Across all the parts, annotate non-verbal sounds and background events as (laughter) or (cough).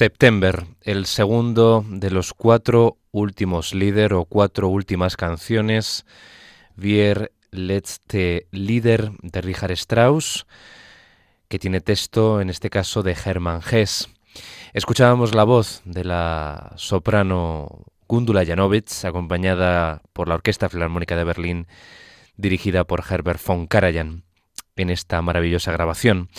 September, el segundo de los cuatro últimos líder o cuatro últimas canciones, Wir letzte Lieder de Richard Strauss, que tiene texto, en este caso, de Hermann Hess. Escuchábamos la voz de la soprano Gundula Janowitz, acompañada por la Orquesta Filarmónica de Berlín, dirigida por Herbert von Karajan, en esta maravillosa grabación.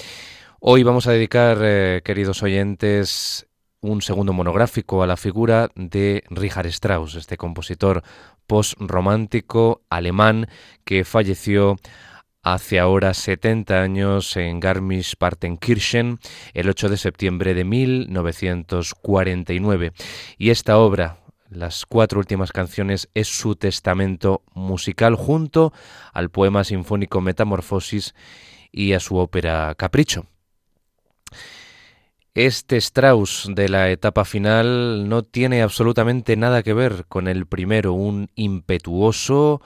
Hoy vamos a dedicar, eh, queridos oyentes, un segundo monográfico a la figura de Richard Strauss, este compositor post-romántico alemán que falleció hace ahora 70 años en Garmisch-Partenkirchen el 8 de septiembre de 1949. Y esta obra, las cuatro últimas canciones, es su testamento musical junto al poema sinfónico Metamorfosis y a su ópera Capricho. Este Strauss de la etapa final no tiene absolutamente nada que ver con el primero, un impetuoso,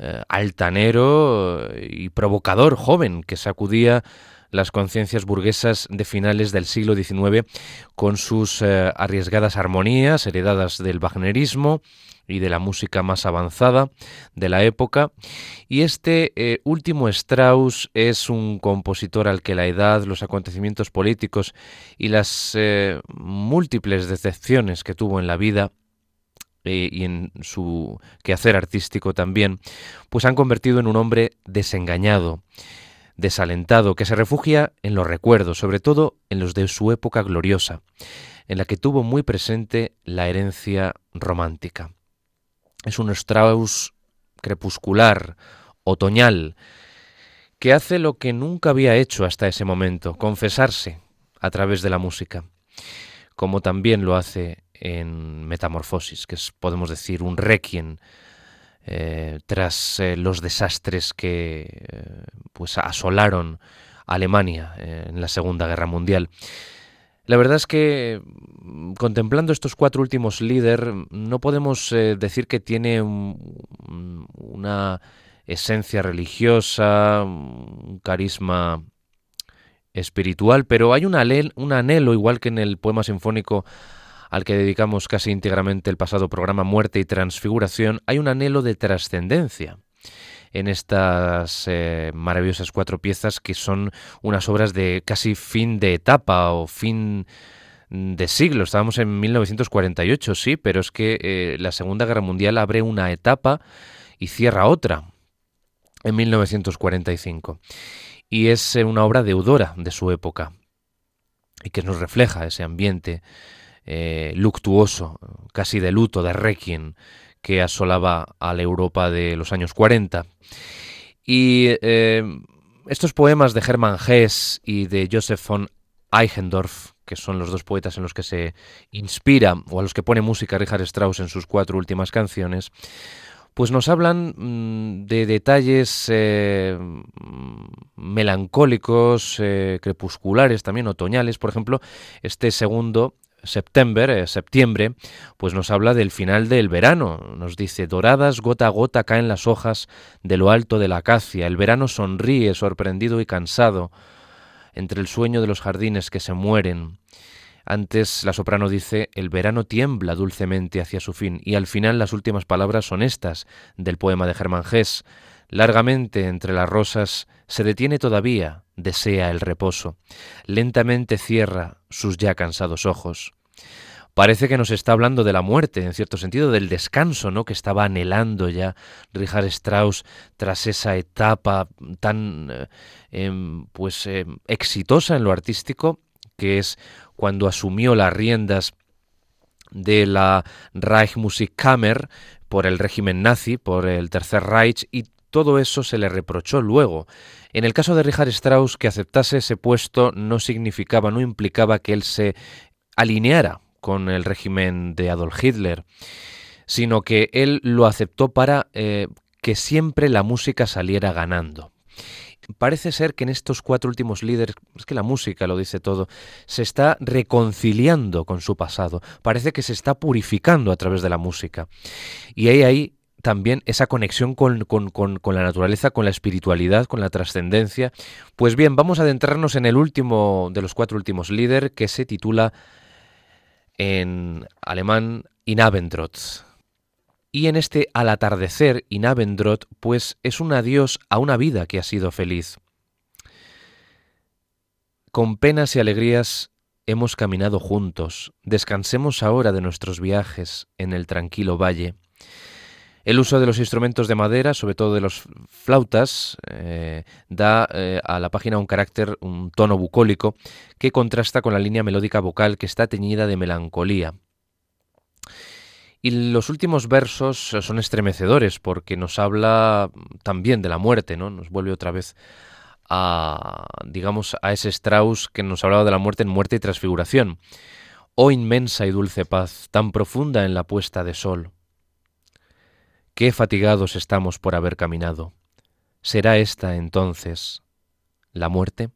eh, altanero y provocador joven que sacudía las conciencias burguesas de finales del siglo XIX con sus eh, arriesgadas armonías heredadas del Wagnerismo y de la música más avanzada de la época. Y este eh, último Strauss es un compositor al que la edad, los acontecimientos políticos y las eh, múltiples decepciones que tuvo en la vida y en su quehacer artístico también, pues han convertido en un hombre desengañado, desalentado, que se refugia en los recuerdos, sobre todo en los de su época gloriosa, en la que tuvo muy presente la herencia romántica. Es un Strauss crepuscular, otoñal, que hace lo que nunca había hecho hasta ese momento, confesarse a través de la música, como también lo hace en Metamorfosis, que es, podemos decir, un requiem eh, tras eh, los desastres que eh, pues asolaron Alemania en la Segunda Guerra Mundial. La verdad es que mm, contemplando estos cuatro últimos líderes, no podemos decir que tiene una esencia religiosa, un carisma espiritual, pero hay un anhelo, igual que en el poema sinfónico al que dedicamos casi íntegramente el pasado programa Muerte y Transfiguración, hay un anhelo de trascendencia en estas eh, maravillosas cuatro piezas que son unas obras de casi fin de etapa o fin de siglo. Estábamos en 1948, sí, pero es que eh, la Segunda Guerra Mundial abre una etapa y cierra otra en 1945. Y es eh, una obra deudora de su época y que nos refleja ese ambiente luctuoso, casi de luto, de requiem, que asolaba a la Europa de los años 40. Y eh, estos poemas de Hermann Hesse y de Joseph von Eichendorff, que son los dos poetas en los que se inspira o a los que pone música Richard Strauss en sus cuatro últimas canciones, pues nos hablan mm, de detalles eh, melancólicos, crepusculares, también otoñales. Por ejemplo, este segundo September, eh, septiembre, pues nos habla del final del verano. Nos dice, doradas gota a gota caen las hojas de lo alto de la acacia. El verano sonríe, sorprendido y cansado, entre el sueño de los jardines que se mueren. Antes la soprano dice, el verano tiembla dulcemente hacia su fin. Y al final las últimas palabras son estas del poema de Germán Gess. Largamente entre las rosas se detiene todavía, desea el reposo. Lentamente cierra sus ya cansados ojos. Parece que nos está hablando de la muerte, en cierto sentido, del descanso, ¿no? Que estaba anhelando ya Richard Strauss tras esa etapa tan, eh, em, pues, em, exitosa en lo artístico, que es cuando asumió las riendas de la Reichsmusikkammer por el régimen nazi, por el Tercer Reich, y todo eso se le reprochó luego. En el caso de Richard Strauss, que aceptase ese puesto no significaba, no implicaba que él se alineara con el régimen de Adolf Hitler, sino que él lo aceptó para eh, que siempre la música saliera ganando. Parece ser que en estos cuatro últimos líderes, es que la música lo dice todo, se está reconciliando con su pasado, parece que se está purificando a través de la música. Y hay ahí también esa conexión con, la naturaleza, con la espiritualidad, con la trascendencia. Pues bien, vamos a adentrarnos en el último de los cuatro últimos líderes que se titula en alemán Inabendrot. Y en este al atardecer Inabendrot, pues es un adiós a una vida que ha sido feliz. Con penas y alegrías hemos caminado juntos, descansemos ahora de nuestros viajes en el tranquilo valle. El uso de los instrumentos de madera, sobre todo de los flautas, eh, da eh, a la página un carácter, un tono bucólico que contrasta con la línea melódica vocal que está teñida de melancolía. Y los últimos versos son estremecedores porque nos habla también de la muerte, ¿no? Nos vuelve otra vez a, digamos, a ese Strauss que nos hablaba de la muerte en muerte y transfiguración. Oh inmensa y dulce paz, tan profunda en la puesta de sol. Qué fatigados estamos por haber caminado. ¿Será esta entonces la muerte?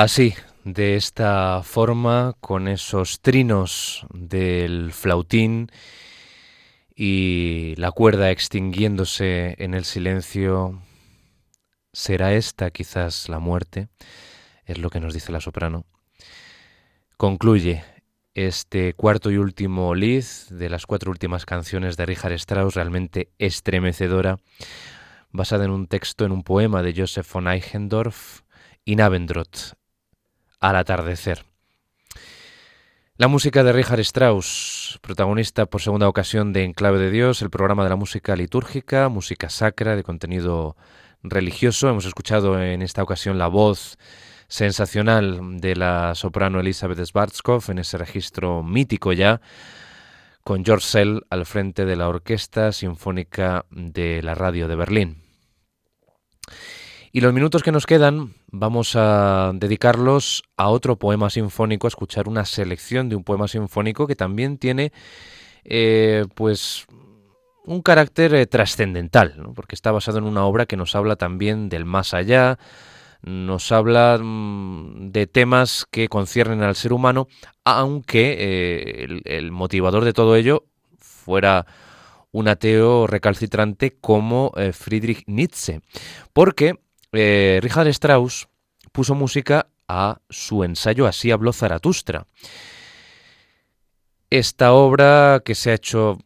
Así, de esta forma, con esos trinos del flautín y la cuerda extinguiéndose en el silencio, será esta quizás la muerte, es lo que nos dice la soprano. Concluye este cuarto y último lead de las cuatro últimas canciones de Richard Strauss, realmente estremecedora, basada en un texto, en un poema de Joseph von Eichendorff, Inabendroth, al atardecer. La música de Richard Strauss, protagonista por segunda ocasión de Enclave de Dios, el programa de la música litúrgica, música sacra de contenido religioso. Hemos escuchado en esta ocasión la voz sensacional de la soprano Elizabeth Schwarzkopf en ese registro mítico ya, con George Sell al frente de la Orquesta Sinfónica de la Radio de Berlín. Y los minutos que nos quedan vamos a dedicarlos a otro poema sinfónico, a escuchar una selección de un poema sinfónico que también tiene eh, pues un carácter eh, trascendental, porque está basado en una obra que nos habla también del más allá, nos habla mm, de temas que conciernen al ser humano, aunque eh, el, motivador de todo ello fuera un ateo recalcitrante como Friedrich Nietzsche, porque eh, Richard Strauss puso música a su ensayo Así habló Zaratustra. Esta obra que se ha hecho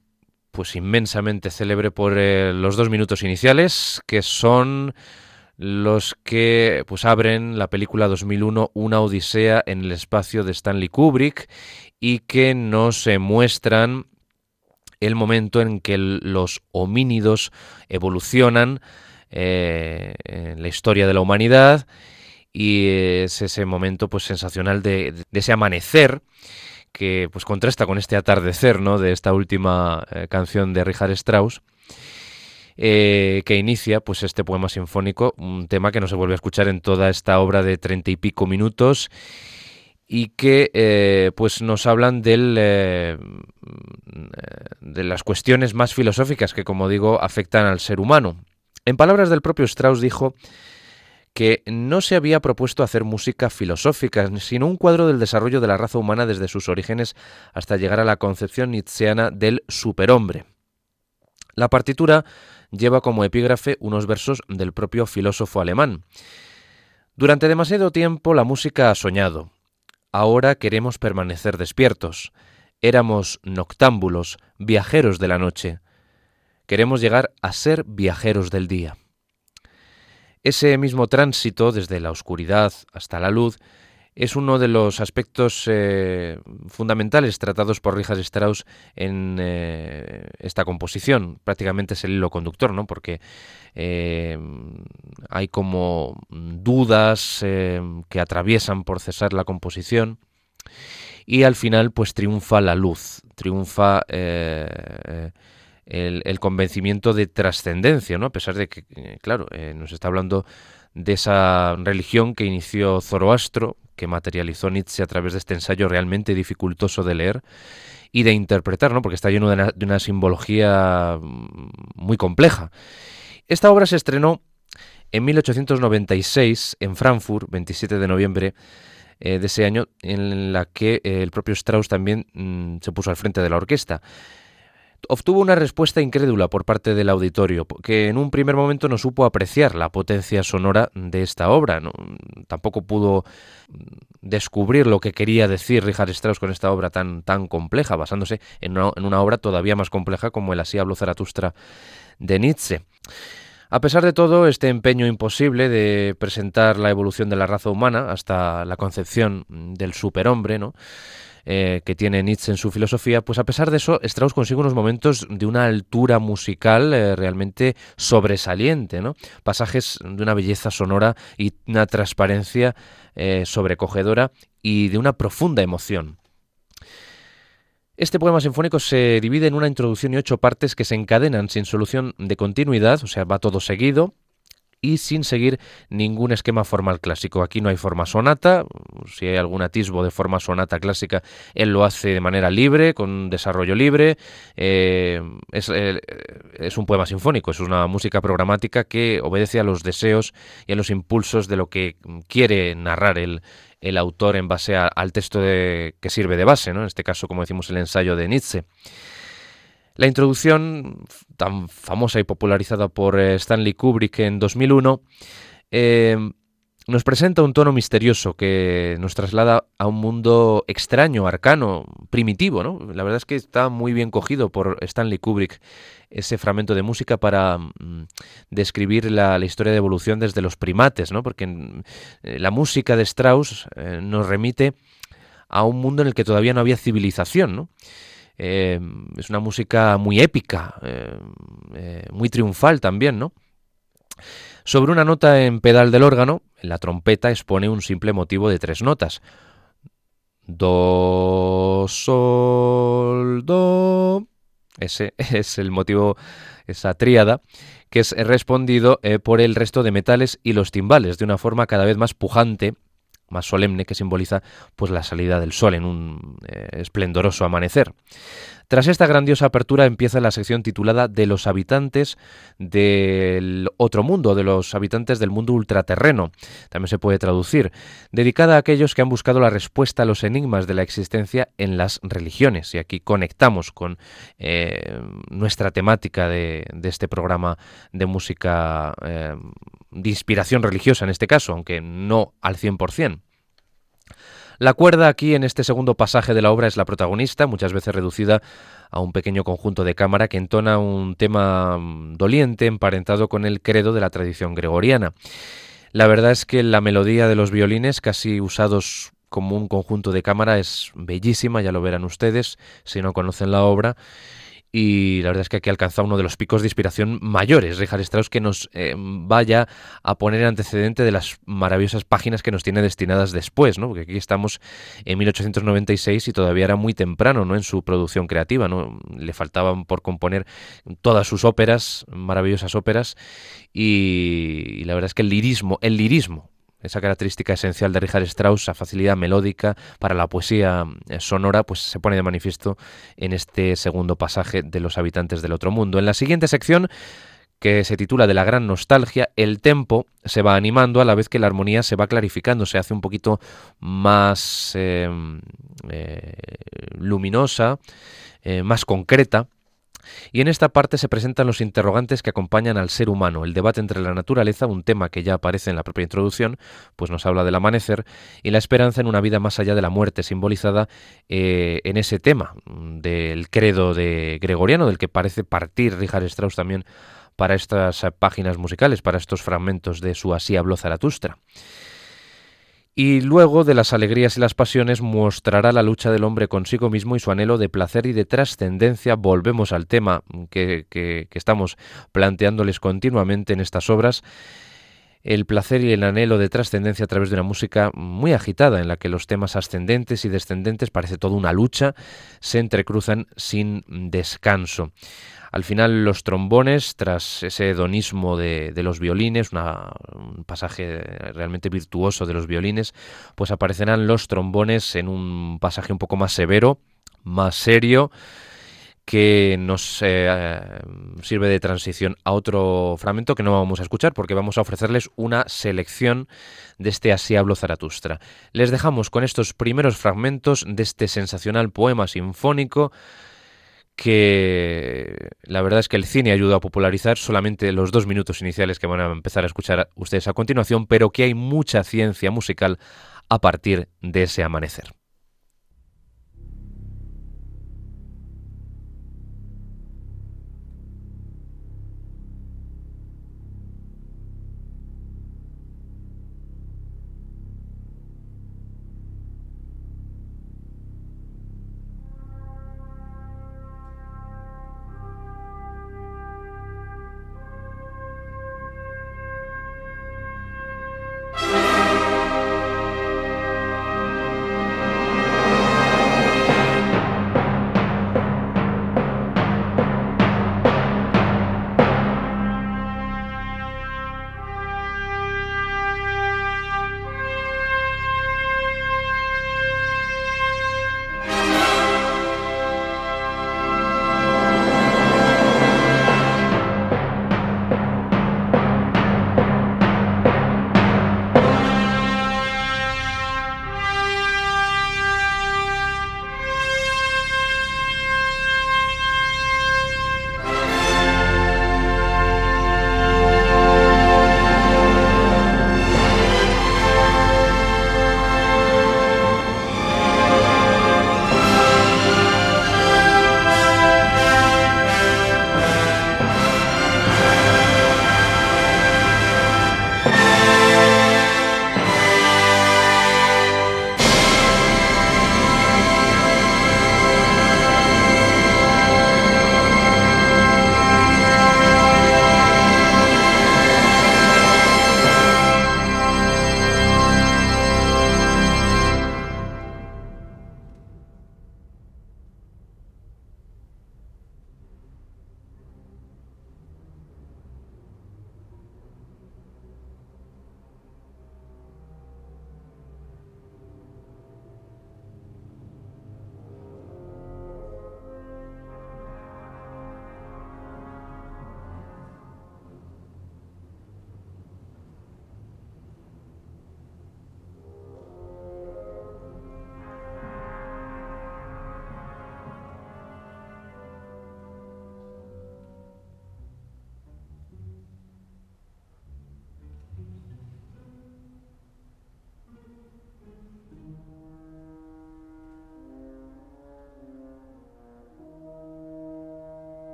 pues inmensamente célebre por eh, los dos minutos iniciales, que son los que pues abren la película 2001 Una odisea en el espacio de Stanley Kubrick y que nos muestran el momento en que los homínidos evolucionan eh, en la historia de la humanidad y es ese momento pues sensacional de, ese amanecer que pues contrasta con este atardecer ¿no? de esta última eh, canción de Richard Strauss eh, que inicia pues este poema sinfónico un tema que no se vuelve a escuchar en toda esta obra de treinta y pico minutos y que pues nos hablan del, de las cuestiones más filosóficas que como digo afectan al ser humano en palabras del propio Strauss dijo que no se había propuesto hacer música filosófica, sino un cuadro del desarrollo de la raza humana desde sus orígenes hasta llegar a la concepción nietzscheana del superhombre. La partitura lleva como epígrafe unos versos del propio filósofo alemán. Durante demasiado tiempo la música ha soñado. Ahora queremos permanecer despiertos. Éramos noctámbulos, viajeros de la noche. Queremos llegar a ser viajeros del día. Ese mismo tránsito desde la oscuridad hasta la luz es uno de los aspectos eh, fundamentales tratados por Richard Strauss en eh, esta composición. Prácticamente es el hilo conductor, ¿no? Porque eh, hay como dudas que atraviesan por cesar la composición y al final pues triunfa la luz, triunfa el, convencimiento de trascendencia, ¿no? A pesar de que, eh, claro, eh, nos está hablando de esa religión que inició Zoroastro, que materializó Nietzsche a través de este ensayo realmente dificultoso de leer y de interpretar, ¿no? Porque está lleno de una, simbología mm, muy compleja. Esta obra se estrenó en 1896 en Frankfurt, 27 de noviembre eh, de ese año, en la que el propio Strauss también mm, se puso al frente de la orquesta obtuvo una respuesta incrédula por parte del auditorio, que en un primer momento no supo apreciar la potencia sonora de esta obra. Tampoco pudo descubrir lo que quería decir Richard Strauss con esta obra tan, tan compleja, basándose en una, obra todavía más compleja como el Así habló Zaratustra de Nietzsche. A pesar de todo, este empeño imposible de presentar la evolución de la raza humana hasta la concepción del superhombre, ¿no? Eh, que tiene Nietzsche en su filosofía, pues a pesar de eso, Strauss consigue unos momentos de una altura musical eh, realmente sobresaliente. Pasajes de una belleza sonora y una transparencia eh, sobrecogedora y de una profunda emoción. Este poema sinfónico se divide en una introducción y ocho partes que se encadenan sin solución de continuidad, o sea, va todo seguido, y sin seguir ningún esquema formal clásico. Aquí no hay forma sonata, si hay algún atisbo de forma sonata clásica, él lo hace de manera libre, con desarrollo libre. Eh, eh, es, un poema sinfónico, es una música programática que obedece a los deseos y a los impulsos de lo que quiere narrar el, autor en base al texto de, que sirve de base, ¿no? en este caso, como decimos, el ensayo de Nietzsche. La introducción, tan famosa y popularizada por eh, Stanley Kubrick en 2001, eh, nos presenta un tono misterioso que nos traslada a un mundo extraño, arcano, primitivo. La verdad es que está muy bien cogido por Stanley Kubrick ese fragmento de música para mm, describir la, historia de evolución desde los primates, ¿no? porque eh, la música de Strauss nos remite a un mundo en el que todavía no había civilización. ¿no? Eh, es una música muy épica, eh, eh, muy triunfal también, ¿no? Sobre una nota en pedal del órgano, la trompeta expone un simple motivo de tres notas. Do, sol, do. Ese (laughs) es el motivo, esa tríada, que es respondido por el resto de metales y los timbales de una forma cada vez más pujante más solemne que simboliza pues la salida del sol en un eh, esplendoroso amanecer. Tras esta grandiosa apertura empieza la sección titulada De los habitantes del otro mundo, de los habitantes del mundo ultraterreno, también se puede traducir, dedicada a aquellos que han buscado la respuesta a los enigmas de la existencia en las religiones. Y aquí conectamos con eh, nuestra temática de, este programa de música eh, de inspiración religiosa en este caso, aunque no al 100%. La cuerda aquí en este segundo pasaje de la obra es la protagonista, muchas veces reducida a un pequeño conjunto de cámara que entona un tema mm, doliente emparentado con el credo de la tradición gregoriana. La verdad es que la melodía de los violines, casi usados como un conjunto de cámara, es bellísima, ya lo verán ustedes si no conocen la obra y la verdad es que aquí alcanza uno de los picos de inspiración mayores, Richard Strauss, que nos eh, vaya a poner antecedente de las maravillosas páginas que nos tiene destinadas después, ¿no? Porque aquí estamos en 1896 y todavía era muy temprano, ¿no? En su producción creativa, ¿no? Le faltaban por componer todas sus óperas, maravillosas óperas, y, y la verdad es que el lirismo, el lirismo esa característica esencial de Richard Strauss, esa facilidad melódica para la poesía eh, sonora, pues se pone de manifiesto en este segundo pasaje de Los habitantes del otro mundo. En la siguiente sección que se titula De la gran nostalgia, el tempo se va animando a la vez que la armonía se va clarificando, se hace un poquito más em, eh, luminosa, eh, más concreta, y en esta parte se presentan los interrogantes que acompañan al ser humano, el debate entre la naturaleza, un tema que ya aparece en la propia introducción, pues nos habla del amanecer, y la esperanza en una vida más allá de la muerte, simbolizada eh, en ese tema del credo de Gregoriano, del que parece partir Richard Strauss también para estas páginas musicales, para estos fragmentos de su Así habló Zaratustra y luego de las alegrías y las pasiones mostrará la lucha del hombre consigo mismo y su anhelo de placer y de trascendencia. Volvemos al tema que, que, estamos planteándoles continuamente en estas obras el placer y el anhelo de trascendencia a través de una música muy agitada en la que los temas ascendentes y descendentes parece toda una lucha se entrecruzan sin descanso. Al final los trombones, tras ese hedonismo de, los violines, un pasaje realmente virtuoso de los violines, pues aparecerán los trombones en un pasaje un poco más severo, más serio, que nos eh, sirve de transición a otro fragmento que no vamos a escuchar porque vamos a ofrecerles una selección de este Así hablo Zaratustra. Les dejamos con estos primeros fragmentos de este sensacional poema sinfónico que la verdad es que el cine ayuda a popularizar solamente los dos minutos iniciales que van a empezar a escuchar ustedes a continuación, pero que hay mucha ciencia musical a partir de ese amanecer.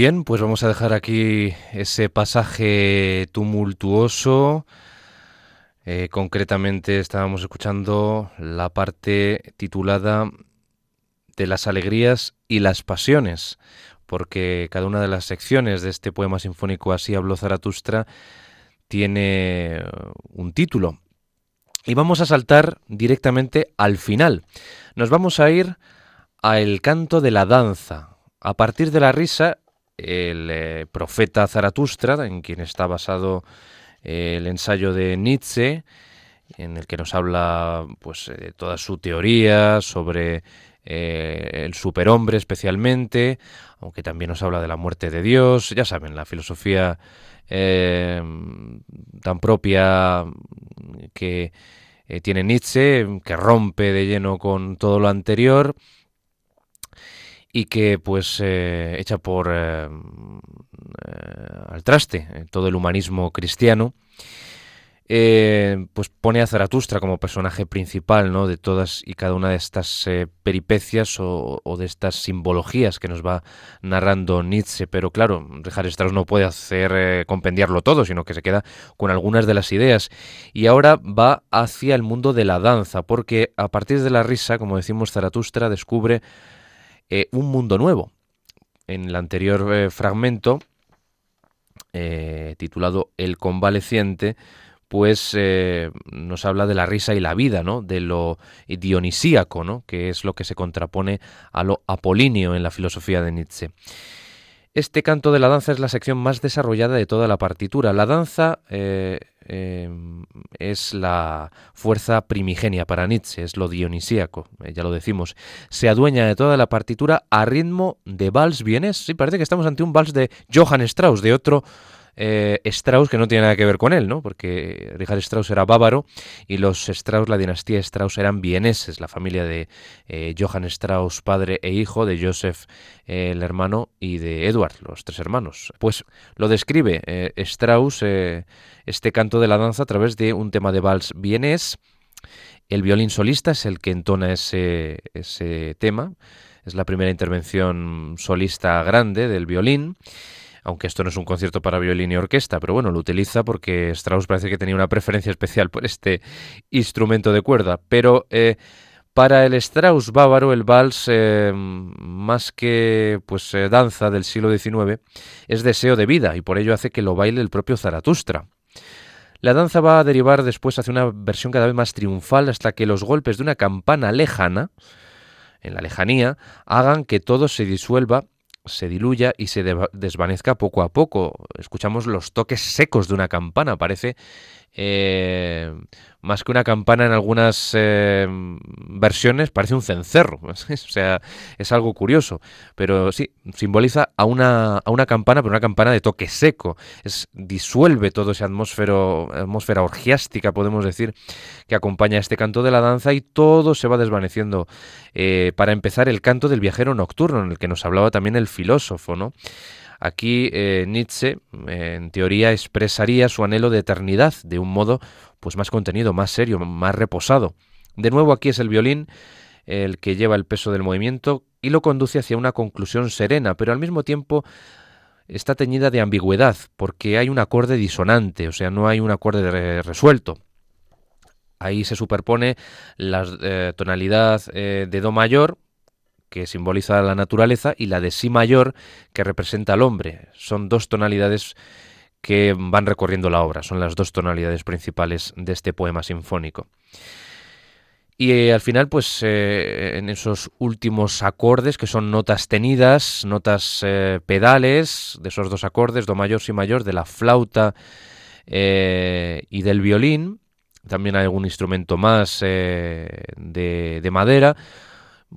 Bien, pues vamos a dejar aquí ese pasaje tumultuoso. Eh, concretamente estábamos escuchando la parte titulada de las alegrías y las pasiones, porque cada una de las secciones de este poema sinfónico Así habló Zaratustra tiene un título. Y vamos a saltar directamente al final. Nos vamos a ir a el canto de la danza. A partir de la risa el eh, profeta Zaratustra, en quien está basado eh, el ensayo de Nietzsche, en el que nos habla pues de toda su teoría sobre eh, el superhombre especialmente, aunque también nos habla de la muerte de Dios, ya saben, la filosofía tan propia que tiene Nietzsche, que rompe de lleno con todo lo anterior y que pues eh, echa por eh, eh, al traste todo el humanismo cristiano, pues pone a Zaratustra como personaje principal ¿no? de todas y cada una de estas peripecias o, de estas simbologías que nos va narrando Nietzsche. Pero claro, Richard Strauss no puede hacer compendiarlo todo, sino que se queda con algunas de las ideas. Y ahora va hacia el mundo de la danza, porque a partir de la risa, como decimos, Zaratustra descubre eh, un mundo nuevo. En el anterior eh, fragmento, eh, titulado El convaleciente, pues nos habla de la risa y la vida, ¿no? De lo dionisíaco, ¿no? Que es lo que se contrapone a lo apolíneo en la filosofía de Nietzsche. Este canto de la danza es la sección más desarrollada de toda la partitura. La danza em, es la fuerza primigenia para Nietzsche, es lo dionisíaco, eh, ya lo decimos. Se adueña de toda la partitura a ritmo de vals vienes. Sí, parece que estamos ante un vals de Johann Strauss, de otro eh, Strauss, que no tiene nada que ver con él, ¿no? Porque Richard Strauss era bávaro y los Strauss, la dinastía Strauss, eran vieneses, la familia de eh, Johann Strauss, padre e hijo, de Joseph, eh, el hermano, y de Edward, los tres hermanos. Pues lo describe Strauss, este canto de la danza, a través de un tema de vals vienés. El violín solista es el que entona ese, ese tema. Es la primera intervención solista grande del violín aunque esto no es un concierto para violín y orquesta, pero bueno, lo utiliza porque Strauss parece que tenía una preferencia especial por este instrumento de cuerda. Pero eh, para el Strauss bávaro, el vals, eh, más que pues eh, danza del siglo XIX, es deseo de vida y por ello hace que lo baile el propio Zaratustra. La danza va a derivar después hacia una versión cada vez más triunfal hasta que los golpes de una campana lejana, en la lejanía, hagan que todo se disuelva se diluya y se desvanezca poco a poco. Escuchamos los toques secos de una campana, parece eh, más que una campana en algunas eh, versiones, parece un cencerro. (laughs) o sea, es algo curioso. Pero sí, simboliza a una, a una campana, pero una campana de toque seco. Es, disuelve toda esa atmósfera, orgiástica, podemos decir, que acompaña este canto de la danza y todo se va desvaneciendo. Eh, para empezar, el canto del viajero nocturno, en el que nos hablaba también el filósofo, ¿no? Aquí eh, Nietzsche, en teoría, expresaría su anhelo de eternidad de un modo pues más contenido, más serio, más reposado. De nuevo aquí es el violín el que lleva el peso del movimiento y lo conduce hacia una conclusión serena, pero al mismo tiempo está teñida de ambigüedad, porque hay un acorde disonante, o sea, no hay un acorde resuelto. Ahí se superpone la eh, tonalidad eh, de Do mayor, que simboliza la naturaleza, y la de Si mayor, que representa al hombre. Son dos tonalidades que van recorriendo la obra, son las dos tonalidades principales de este poema sinfónico. Y eh, al final, pues eh, en esos últimos acordes, que son notas tenidas, notas eh, pedales, de esos dos acordes, do mayor, si mayor, de la flauta y del violín, también hay algún instrumento más de, de madera,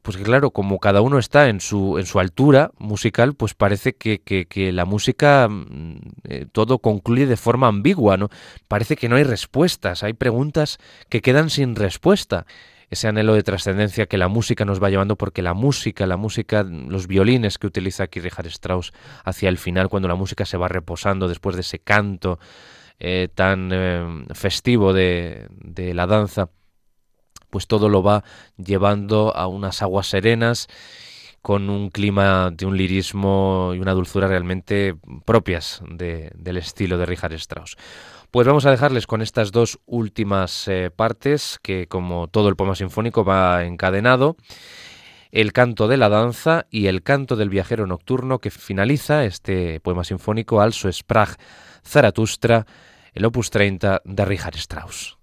pues claro, como cada uno está en su, en su altura musical, pues parece que, que, la música mm, eh, todo concluye de forma ambigua, ¿no? Parece que no hay respuestas, hay preguntas que quedan sin respuesta. Ese anhelo de trascendencia que la música nos va llevando, porque la música, la música, los violines que utiliza aquí Richard Strauss hacia el final, cuando la música se va reposando después de ese canto eh, tan eh, festivo de, de la danza, pues todo lo va llevando a unas aguas serenas con un clima de un lirismo y una dulzura realmente propias del estilo de Richard Strauss. Pues vamos a dejarles con estas dos últimas eh, partes que como todo el poema sinfónico va encadenado el canto de la danza y el canto del viajero nocturno que finaliza este poema sinfónico Also Sprach Zaratustra, el opus 30 de Richard Strauss.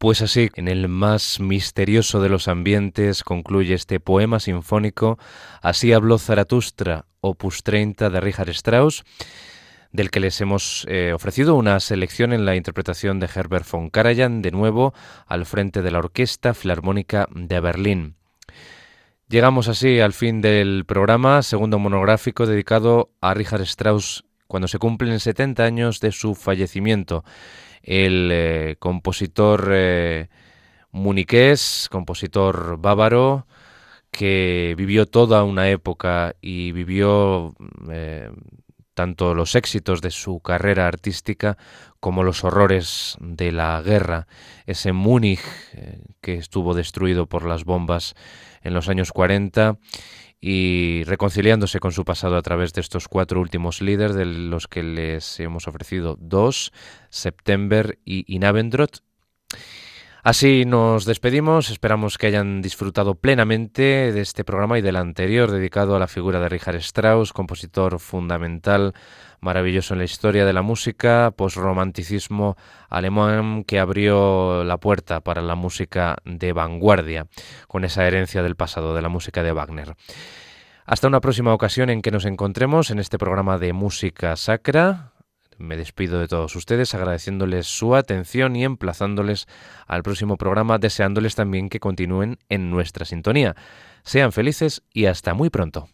Pues así, en el más misterioso de los ambientes concluye este poema sinfónico Así habló Zaratustra, opus 30 de Richard Strauss, del que les hemos eh, ofrecido una selección en la interpretación de Herbert von Karajan, de nuevo al frente de la Orquesta Filarmónica de Berlín. Llegamos así al fin del programa, segundo monográfico dedicado a Richard Strauss cuando se cumplen 70 años de su fallecimiento. El eh, compositor eh, muniqués, compositor bávaro, que vivió toda una época y vivió eh, tanto los éxitos de su carrera artística como los horrores de la guerra, ese Múnich que estuvo destruido por las bombas en los años 40 y reconciliándose con su pasado a través de estos cuatro últimos líderes, de los que les hemos ofrecido dos, September y Inabendrot. Así nos despedimos, esperamos que hayan disfrutado plenamente de este programa y del anterior dedicado a la figura de Richard Strauss, compositor fundamental, maravilloso en la historia de la música, posromanticismo alemán que abrió la puerta para la música de vanguardia, con esa herencia del pasado de la música de Wagner. Hasta una próxima ocasión en que nos encontremos en este programa de música sacra. Me despido de todos ustedes agradeciéndoles su atención y emplazándoles al próximo programa, deseándoles también que continúen en nuestra sintonía. Sean felices y hasta muy pronto.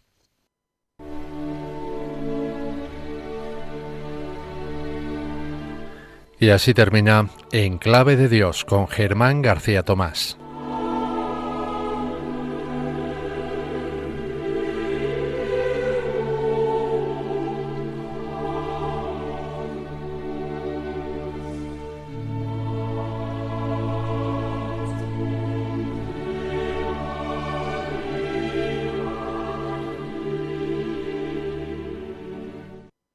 Y así termina En Clave de Dios con Germán García Tomás.